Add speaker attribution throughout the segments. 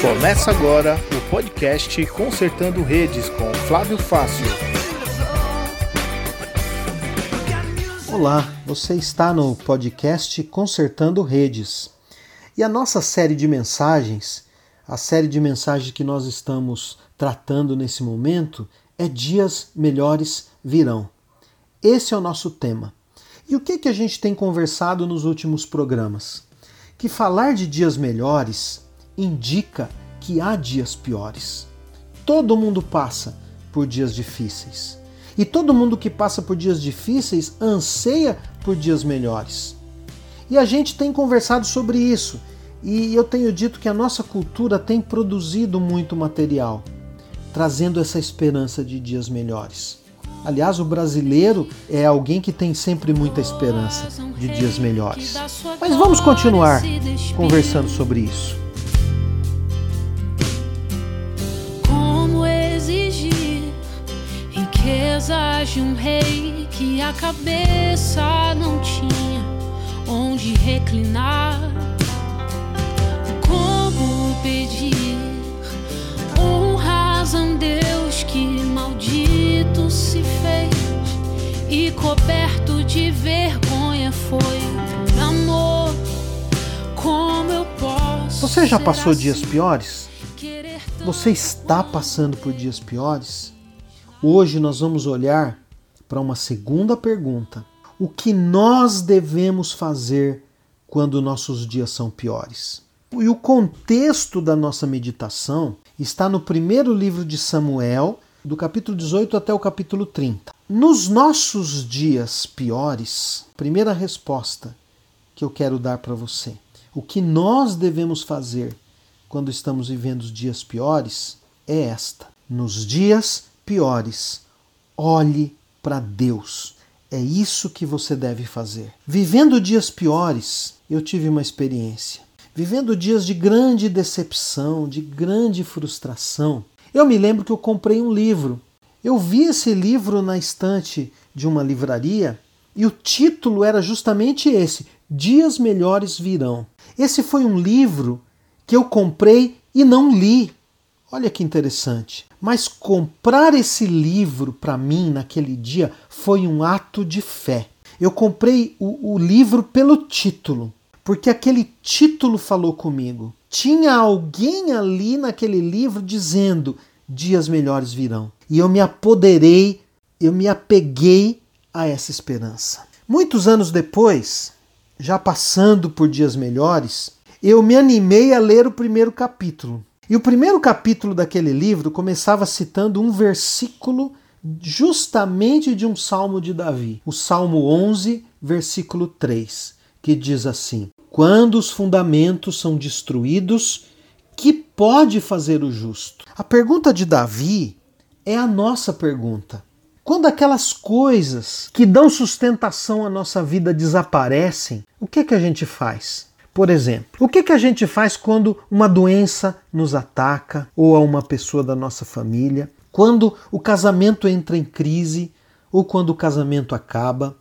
Speaker 1: Começa agora o podcast Consertando Redes com Flávio Fácil.
Speaker 2: Olá, você está no podcast Consertando Redes. E a nossa série de mensagens, a série de mensagens que nós estamos tratando nesse momento, é Dias Melhores Virão. Esse é o nosso tema. E o que, que a gente tem conversado nos últimos programas? Que falar de dias melhores indica que há dias piores. Todo mundo passa por dias difíceis. E todo mundo que passa por dias difíceis anseia por dias melhores. E a gente tem conversado sobre isso. E eu tenho dito que a nossa cultura tem produzido muito material, trazendo essa esperança de dias melhores. Aliás, o brasileiro é alguém que tem sempre muita esperança de dias melhores. Mas vamos continuar conversando sobre isso.
Speaker 3: riquezas de um rei que a cabeça não tinha onde reclinar. Como pedir honras a um Deus que maldito se fez e coberto de vergonha foi amor. Como eu posso?
Speaker 2: Você já passou dias assim? piores? Você está passando por dias piores? Hoje nós vamos olhar para uma segunda pergunta: o que nós devemos fazer quando nossos dias são piores? E o contexto da nossa meditação está no primeiro livro de Samuel, do capítulo 18 até o capítulo 30. Nos nossos dias piores, primeira resposta que eu quero dar para você: o que nós devemos fazer quando estamos vivendo os dias piores é esta. Nos dias piores. Olhe para Deus. É isso que você deve fazer. Vivendo dias piores, eu tive uma experiência. Vivendo dias de grande decepção, de grande frustração, eu me lembro que eu comprei um livro. Eu vi esse livro na estante de uma livraria e o título era justamente esse: Dias Melhores Virão. Esse foi um livro que eu comprei e não li. Olha que interessante. Mas comprar esse livro para mim naquele dia foi um ato de fé. Eu comprei o, o, livro pelo título, porque aquele título falou comigo. Tinha alguém ali naquele livro dizendo: dias melhores virão. E eu me apoderei, eu me apeguei a essa esperança. Muitos anos depois, já passando por dias melhores, eu me animei a ler o primeiro capítulo. E o primeiro capítulo daquele livro começava citando um versículo justamente de um salmo de Davi, o Salmo 11, versículo 3, que diz assim: Quando os fundamentos são destruídos, que pode fazer o justo? A pergunta de Davi é a nossa pergunta. Quando aquelas coisas que dão sustentação à nossa vida desaparecem, o que, que a gente faz? Por exemplo, o que, que a gente faz quando uma doença nos ataca ou a uma pessoa da nossa família? Quando o casamento entra em crise ou quando o casamento acaba?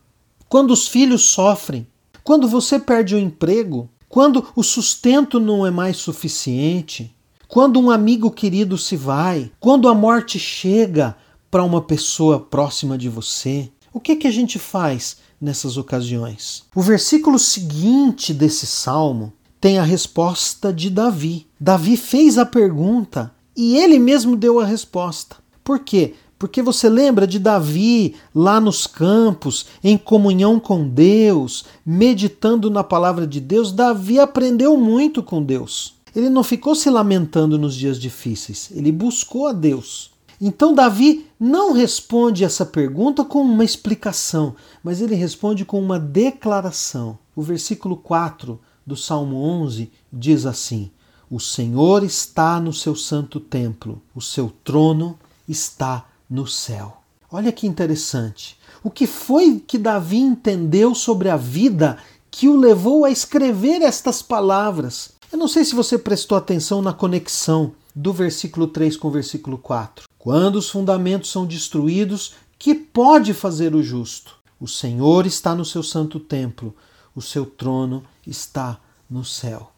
Speaker 2: Quando os filhos sofrem? Quando você perde o emprego? Quando o sustento não é mais suficiente? Quando um amigo querido se vai? Quando a morte chega para uma pessoa próxima de você? O que, que a gente faz nessas ocasiões. O versículo seguinte desse salmo tem a resposta de Davi. Davi fez a pergunta e ele mesmo deu a resposta. Por quê? Porque você lembra de Davi lá nos campos, em comunhão com Deus, meditando na palavra de Deus. Davi aprendeu muito com Deus. Ele não ficou se lamentando nos dias difíceis, ele buscou a Deus. Então, Davi não responde essa pergunta com uma explicação, mas ele responde com uma declaração. O versículo 4 do Salmo 11 diz assim: O Senhor está no seu santo templo, o seu trono está no céu. Olha que interessante. O que foi que Davi entendeu sobre a vida que o levou a escrever estas palavras? Eu não sei se você prestou atenção na conexão do versículo 3 com o versículo 4. Quando os fundamentos são destruídos, que pode fazer o justo? O Senhor está no seu santo templo, o seu trono está no céu.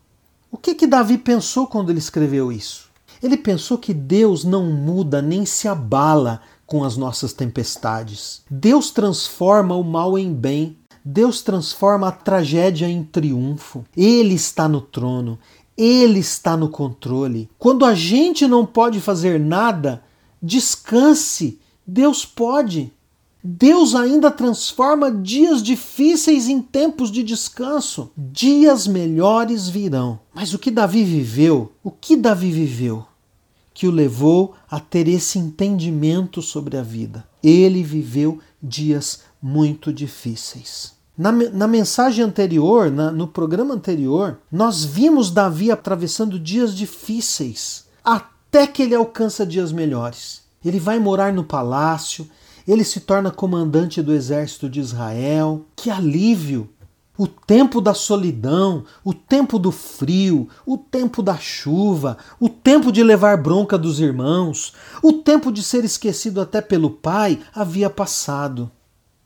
Speaker 2: O que que Davi pensou quando ele escreveu isso? Ele pensou que Deus não muda nem se abala com as nossas tempestades. Deus transforma o mal em bem. Deus transforma a tragédia em triunfo. Ele está no trono. Ele está no controle. Quando a gente não pode fazer nada, descanse. Deus pode. Deus ainda transforma dias difíceis em tempos de descanso. Dias melhores virão. Mas o que Davi viveu? O que Davi viveu? Que o levou a ter esse entendimento sobre a vida. Ele viveu dias muito difíceis. Na, na mensagem anterior, na, no programa anterior, nós vimos Davi atravessando dias difíceis até que ele alcança dias melhores. Ele vai morar no palácio, ele se torna comandante do exército de Israel. Que alívio! O tempo da solidão, o tempo do frio, o tempo da chuva, o tempo de levar bronca dos irmãos, o tempo de ser esquecido até pelo pai havia passado.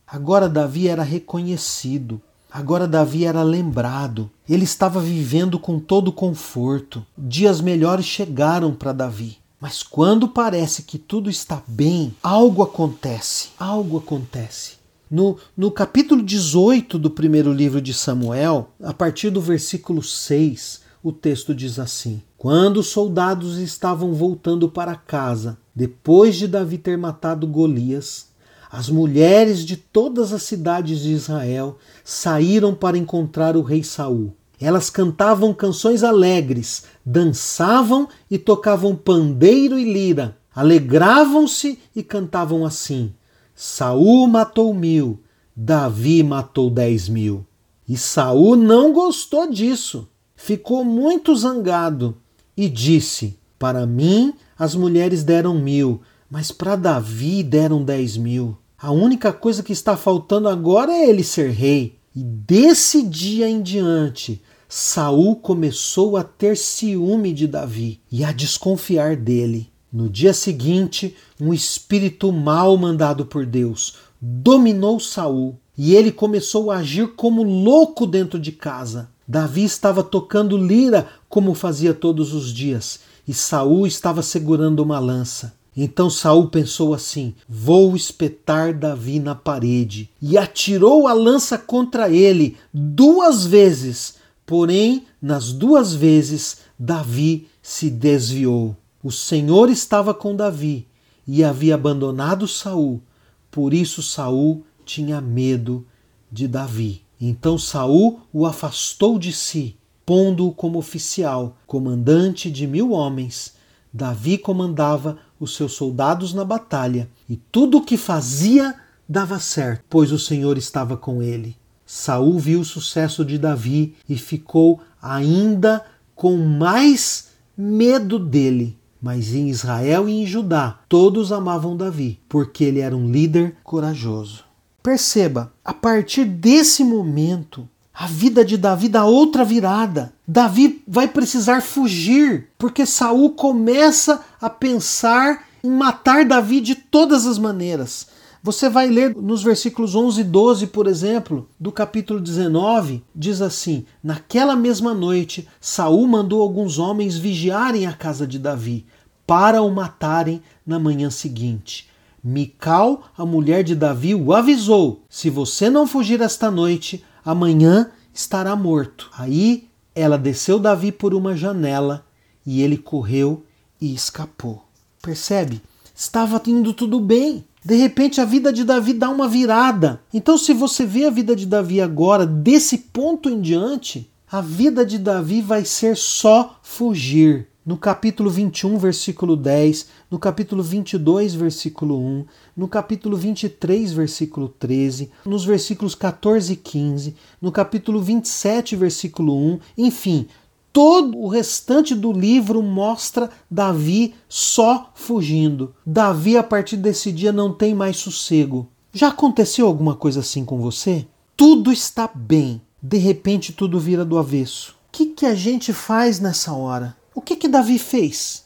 Speaker 2: Agora Davi era reconhecido, agora Davi era lembrado. Ele estava vivendo com todo conforto. Dias melhores chegaram para Davi. Mas quando parece que tudo está bem, algo acontece. Algo acontece. No, no capítulo 18 do primeiro livro de Samuel, a partir do versículo 6, o texto diz assim: Quando os soldados estavam voltando para casa, depois de Davi ter matado Golias, as mulheres de todas as cidades de Israel saíram para encontrar o rei Saul. Elas cantavam canções alegres, dançavam e tocavam pandeiro e lira. Alegravam-se e cantavam assim: Saul matou mil, Davi matou dez mil. E Saul não gostou disso. Ficou muito zangado e disse: Para mim as mulheres deram mil, mas para Davi deram dez mil. A única coisa que está faltando agora é ele ser rei. E desse dia em diante, Saul começou a ter ciúme de Davi e a desconfiar dele. No dia seguinte, um espírito mal mandado por Deus dominou Saul e ele começou a agir como louco dentro de casa. Davi estava tocando lira como fazia todos os dias, e Saul estava segurando uma lança. Então Saul pensou assim: Vou espetar Davi na parede. E atirou a lança contra ele duas vezes, Porém, nas duas vezes, Davi se desviou. O Senhor estava com Davi e havia abandonado Saul. Por isso Saul tinha medo de Davi. Então Saul o afastou de si, pondo-o como oficial, comandante de mil homens. Davi comandava os seus soldados na batalha, e tudo o que fazia dava certo, pois o Senhor estava com ele. Saul viu o sucesso de Davi e ficou ainda com mais medo dele. Mas em Israel e em Judá todos amavam Davi, porque ele era um líder corajoso. Perceba, a partir desse momento, a vida de Davi dá outra virada. Davi vai precisar fugir, porque Saul começa a pensar em matar Davi de todas as maneiras. Você vai ler nos versículos 11 e 12, por exemplo, do capítulo 19, diz assim: Naquela mesma noite, Saul mandou alguns homens vigiarem a casa de Davi, para o matarem na manhã seguinte. Mical, a mulher de Davi, o avisou: Se você não fugir esta noite, amanhã estará morto. Aí ela desceu Davi por uma janela e ele correu e escapou. Percebe? Estava indo tudo bem. De repente a vida de Davi dá uma virada. Então, se você vê a vida de Davi agora, desse ponto em diante, a vida de Davi vai ser só fugir. No capítulo 21, versículo 10, no capítulo 22, versículo 1, no capítulo 23, versículo 13, nos versículos 14 e 15, no capítulo 27, versículo 1, enfim, Todo o restante do livro mostra Davi só fugindo. Davi, a partir desse dia, não tem mais sossego. Já aconteceu alguma coisa assim com você? Tudo está bem, de repente tudo vira do avesso. O que, que a gente faz nessa hora? O que, que Davi fez?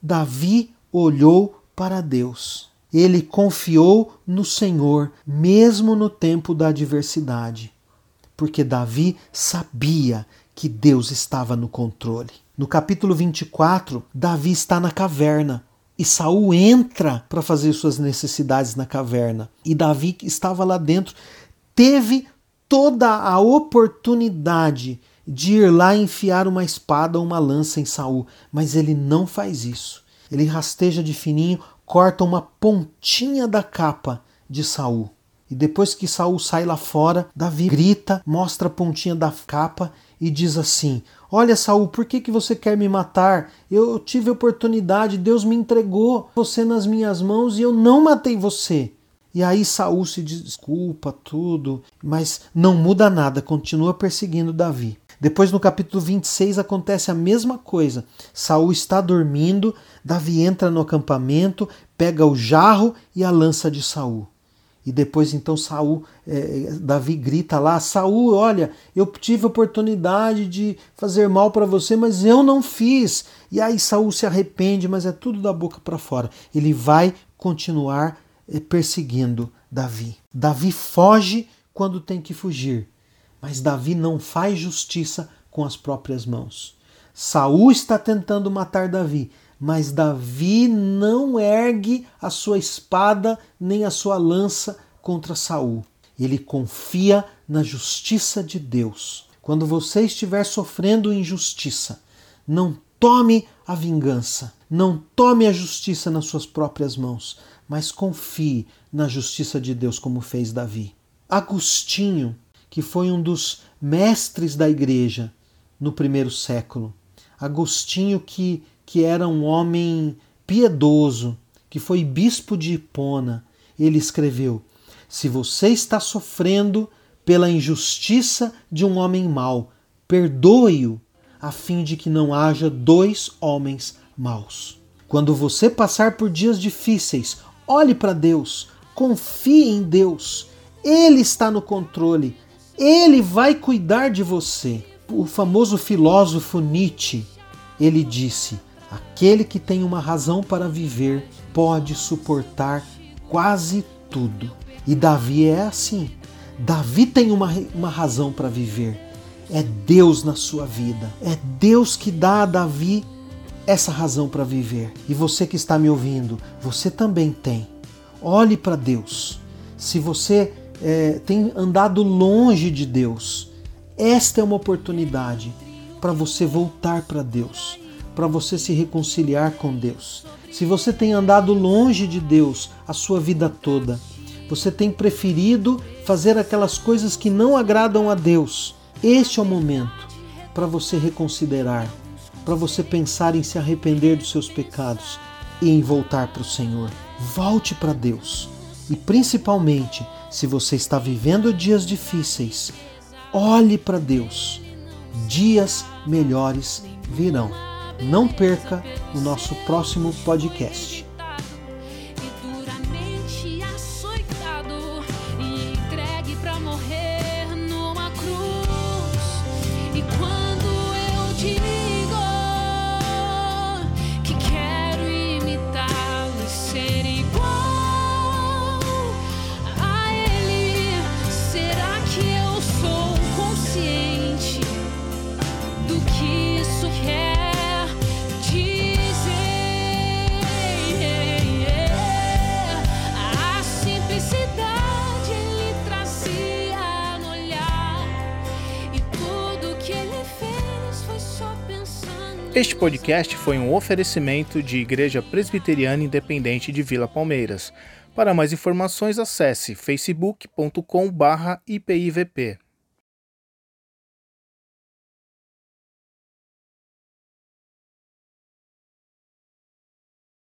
Speaker 2: Davi olhou para Deus. Ele confiou no Senhor, mesmo no tempo da adversidade, porque Davi sabia que Deus estava no controle. No capítulo 24, Davi está na caverna e Saul entra para fazer suas necessidades na caverna. E Davi que estava lá dentro teve toda a oportunidade de ir lá enfiar uma espada ou uma lança em Saul, mas ele não faz isso. Ele rasteja de fininho, corta uma pontinha da capa de Saul. E depois que Saul sai lá fora, Davi grita, mostra a pontinha da capa e diz assim: Olha, Saul, por que, que você quer me matar? Eu tive oportunidade, Deus me entregou você nas minhas mãos e eu não matei você. E aí Saul se desculpa tudo, mas não muda nada, continua perseguindo Davi. Depois no capítulo 26 acontece a mesma coisa. Saul está dormindo, Davi entra no acampamento, pega o jarro e a lança de Saul. E depois então Saul, é, Davi grita lá: Saul, olha, eu tive oportunidade de fazer mal para você, mas eu não fiz. E aí Saul se arrepende, mas é tudo da boca para fora. Ele vai continuar é, perseguindo Davi. Davi foge quando tem que fugir, mas Davi não faz justiça com as próprias mãos. Saul está tentando matar Davi, mas Davi não ergue a sua espada nem a sua lança contra Saul. Ele confia na justiça de Deus. Quando você estiver sofrendo injustiça, não tome a vingança, não tome a justiça nas suas próprias mãos, mas confie na justiça de Deus, como fez Davi. Agostinho, que foi um dos mestres da igreja no primeiro século, Agostinho que que era um homem piedoso, que foi bispo de Hipona, ele escreveu: Se você está sofrendo pela injustiça de um homem mau, perdoe-o, a fim de que não haja dois homens maus. Quando você passar por dias difíceis, olhe para Deus, confie em Deus. Ele está no controle, ele vai cuidar de você. O famoso filósofo Nietzsche, ele disse: Aquele que tem uma razão para viver pode suportar quase tudo. E Davi é assim. Davi tem uma, uma razão para viver. É Deus na sua vida. É Deus que dá a Davi essa razão para viver. E você que está me ouvindo, você também tem. Olhe para Deus. Se você é, tem andado longe de Deus, esta é uma oportunidade para você voltar para Deus para você se reconciliar com Deus. Se você tem andado longe de Deus a sua vida toda, você tem preferido fazer aquelas coisas que não agradam a Deus, este é o momento para você reconsiderar, para você pensar em se arrepender dos seus pecados e em voltar para o Senhor. Volte para Deus. E principalmente, se você está vivendo dias difíceis, olhe para Deus. Dias melhores virão. Não perca o nosso próximo podcast.
Speaker 1: Este podcast foi um oferecimento de Igreja Presbiteriana Independente de Vila Palmeiras. Para mais informações, acesse facebook.com/ipivp.